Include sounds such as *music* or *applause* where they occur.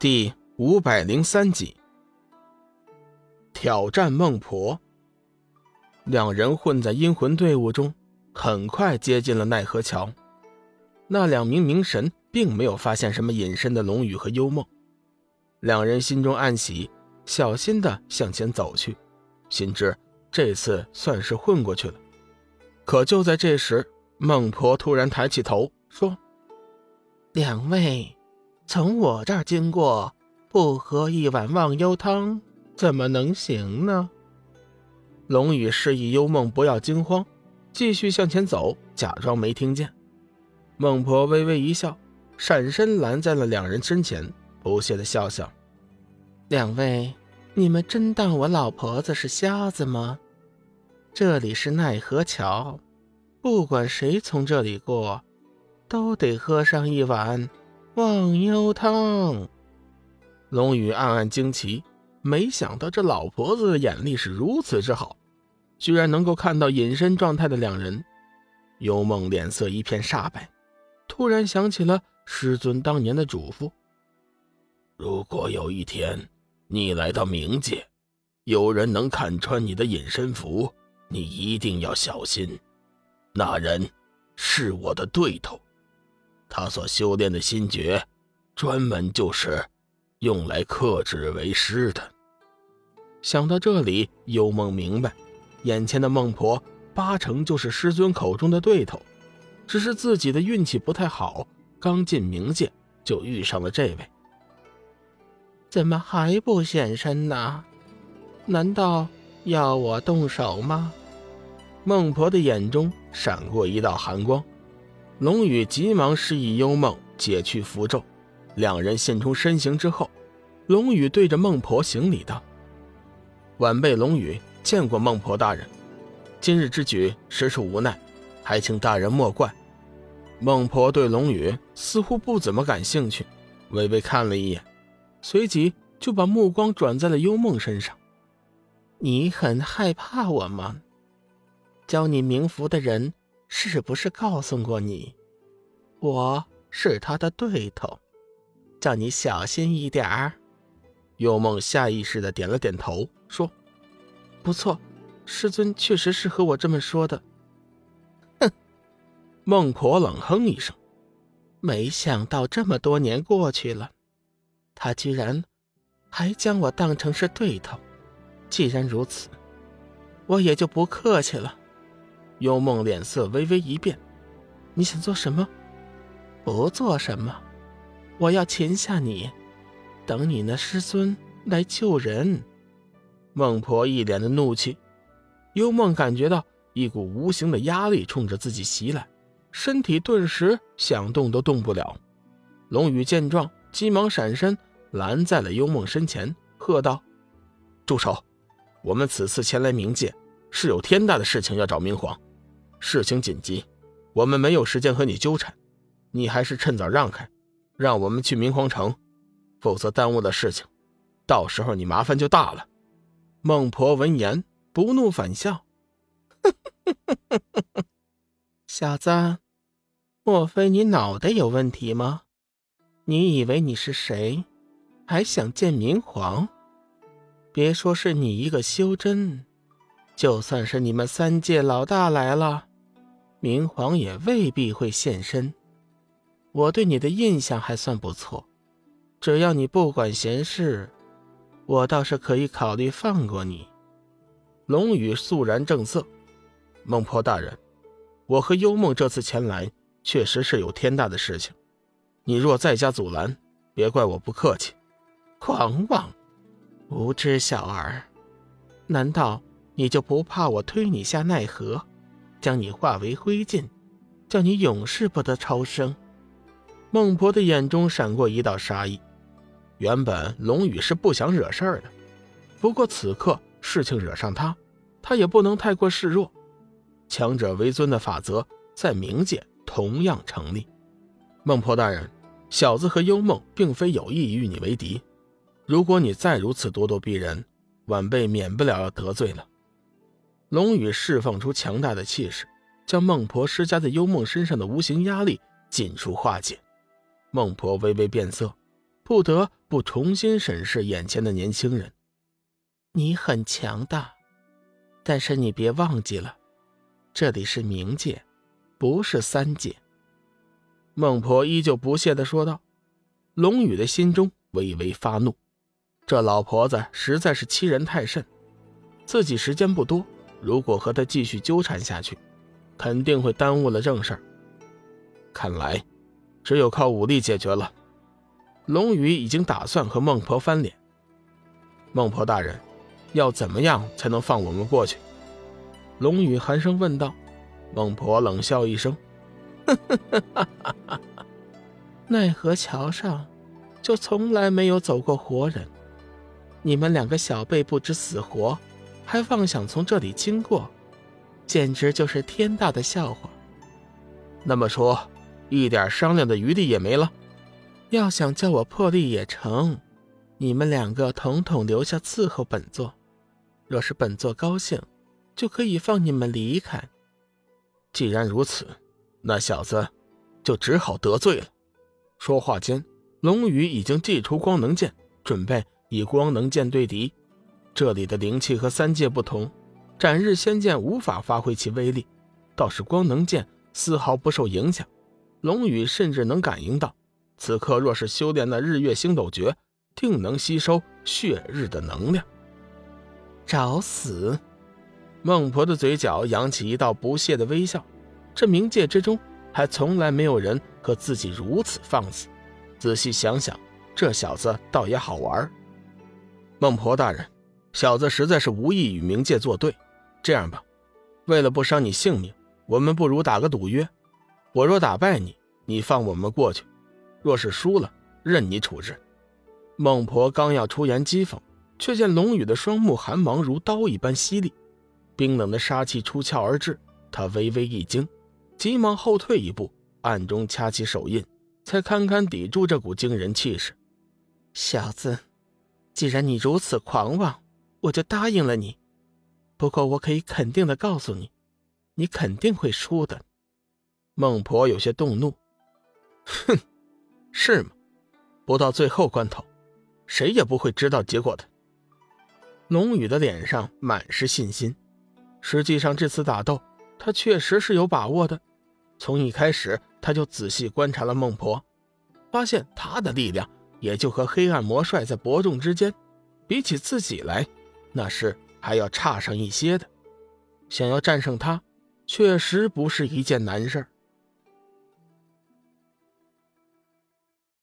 第五百零三集，挑战孟婆。两人混在阴魂队伍中，很快接近了奈何桥。那两名冥神并没有发现什么隐身的龙宇和幽梦，两人心中暗喜，小心的向前走去，心知这次算是混过去了。可就在这时，孟婆突然抬起头说：“两位。”从我这儿经过，不喝一碗忘忧汤，怎么能行呢？龙宇示意幽梦不要惊慌，继续向前走，假装没听见。孟婆微微一笑，闪身拦在了两人身前，不屑的笑笑：“两位，你们真当我老婆子是瞎子吗？这里是奈何桥，不管谁从这里过，都得喝上一碗。”忘忧汤。龙宇暗暗惊奇，没想到这老婆子的眼力是如此之好，居然能够看到隐身状态的两人。幽梦脸色一片煞白，突然想起了师尊当年的嘱咐：如果有一天你来到冥界，有人能看穿你的隐身符，你一定要小心，那人是我的对头。他所修炼的心诀，专门就是用来克制为师的。想到这里，幽梦明白，眼前的孟婆八成就是师尊口中的对头，只是自己的运气不太好，刚进冥界就遇上了这位。怎么还不现身呢？难道要我动手吗？孟婆的眼中闪过一道寒光。龙宇急忙示意幽梦解去符咒，两人现出身形之后，龙宇对着孟婆行礼道：“晚辈龙宇见过孟婆大人，今日之举实属无奈，还请大人莫怪。”孟婆对龙宇似乎不怎么感兴趣，微微看了一眼，随即就把目光转在了幽梦身上：“你很害怕我吗？教你冥符的人。”是不是告诉过你，我是他的对头，叫你小心一点儿？幽梦下意识的点了点头，说：“不错，师尊确实是和我这么说的。”哼！孟婆冷哼一声，没想到这么多年过去了，他居然还将我当成是对头。既然如此，我也就不客气了。幽梦脸色微微一变：“你想做什么？不做什么，我要擒下你，等你那师尊来救人。”孟婆一脸的怒气。幽梦感觉到一股无形的压力冲着自己袭来，身体顿时想动都动不了。龙宇见状，急忙闪身拦在了幽梦身前，喝道：“住手！我们此次前来冥界，是有天大的事情要找明皇。”事情紧急，我们没有时间和你纠缠，你还是趁早让开，让我们去明皇城，否则耽误了事情，到时候你麻烦就大了。孟婆闻言不怒反笑：“ *laughs* 小子，莫非你脑袋有问题吗？你以为你是谁，还想见明皇？别说是你一个修真，就算是你们三界老大来了。”明皇也未必会现身。我对你的印象还算不错，只要你不管闲事，我倒是可以考虑放过你。龙宇肃然正色：“孟婆大人，我和幽梦这次前来，确实是有天大的事情。你若再加阻拦，别怪我不客气。”狂妄，无知小儿，难道你就不怕我推你下奈何？将你化为灰烬，叫你永世不得超生。孟婆的眼中闪过一道杀意。原本龙宇是不想惹事儿的，不过此刻事情惹上他，他也不能太过示弱。强者为尊的法则在冥界同样成立。孟婆大人，小子和幽梦并非有意与你为敌。如果你再如此咄咄逼人，晚辈免不了要得罪了。龙宇释放出强大的气势，将孟婆施加在幽梦身上的无形压力尽数化解。孟婆微微变色，不得不重新审视眼前的年轻人。你很强大，但是你别忘记了，这里是冥界，不是三界。孟婆依旧不屑地说道。龙宇的心中微微发怒，这老婆子实在是欺人太甚。自己时间不多，如果和他继续纠缠下去，肯定会耽误了正事儿。看来，只有靠武力解决了。龙宇已经打算和孟婆翻脸。孟婆大人，要怎么样才能放我们过去？龙宇寒声问道。孟婆冷笑一声：“ *laughs* 奈何桥上就从来没有走过活人，你们两个小辈不知死活，还妄想从这里经过，简直就是天大的笑话。那么说。”一点商量的余地也没了。要想叫我破例也成，你们两个统统留下伺候本座。若是本座高兴，就可以放你们离开。既然如此，那小子就只好得罪了。说话间，龙宇已经祭出光能剑，准备以光能剑对敌。这里的灵气和三界不同，斩日仙剑无法发挥其威力，倒是光能剑丝毫不受影响。龙宇甚至能感应到，此刻若是修炼那日月星斗诀，定能吸收血日的能量。找死！孟婆的嘴角扬起一道不屑的微笑。这冥界之中，还从来没有人和自己如此放肆。仔细想想，这小子倒也好玩。孟婆大人，小子实在是无意与冥界作对。这样吧，为了不伤你性命，我们不如打个赌约。我若打败你，你放我们过去；若是输了，任你处置。孟婆刚要出言讥讽，却见龙宇的双目寒芒如刀一般犀利，冰冷的杀气出鞘而至。他微微一惊，急忙后退一步，暗中掐起手印，才堪堪抵住这股惊人气势。小子，既然你如此狂妄，我就答应了你。不过我可以肯定的告诉你，你肯定会输的。孟婆有些动怒，哼，是吗？不到最后关头，谁也不会知道结果的。龙宇的脸上满是信心。实际上，这次打斗他确实是有把握的。从一开始，他就仔细观察了孟婆，发现她的力量也就和黑暗魔帅在伯仲之间，比起自己来，那是还要差上一些的。想要战胜他，确实不是一件难事儿。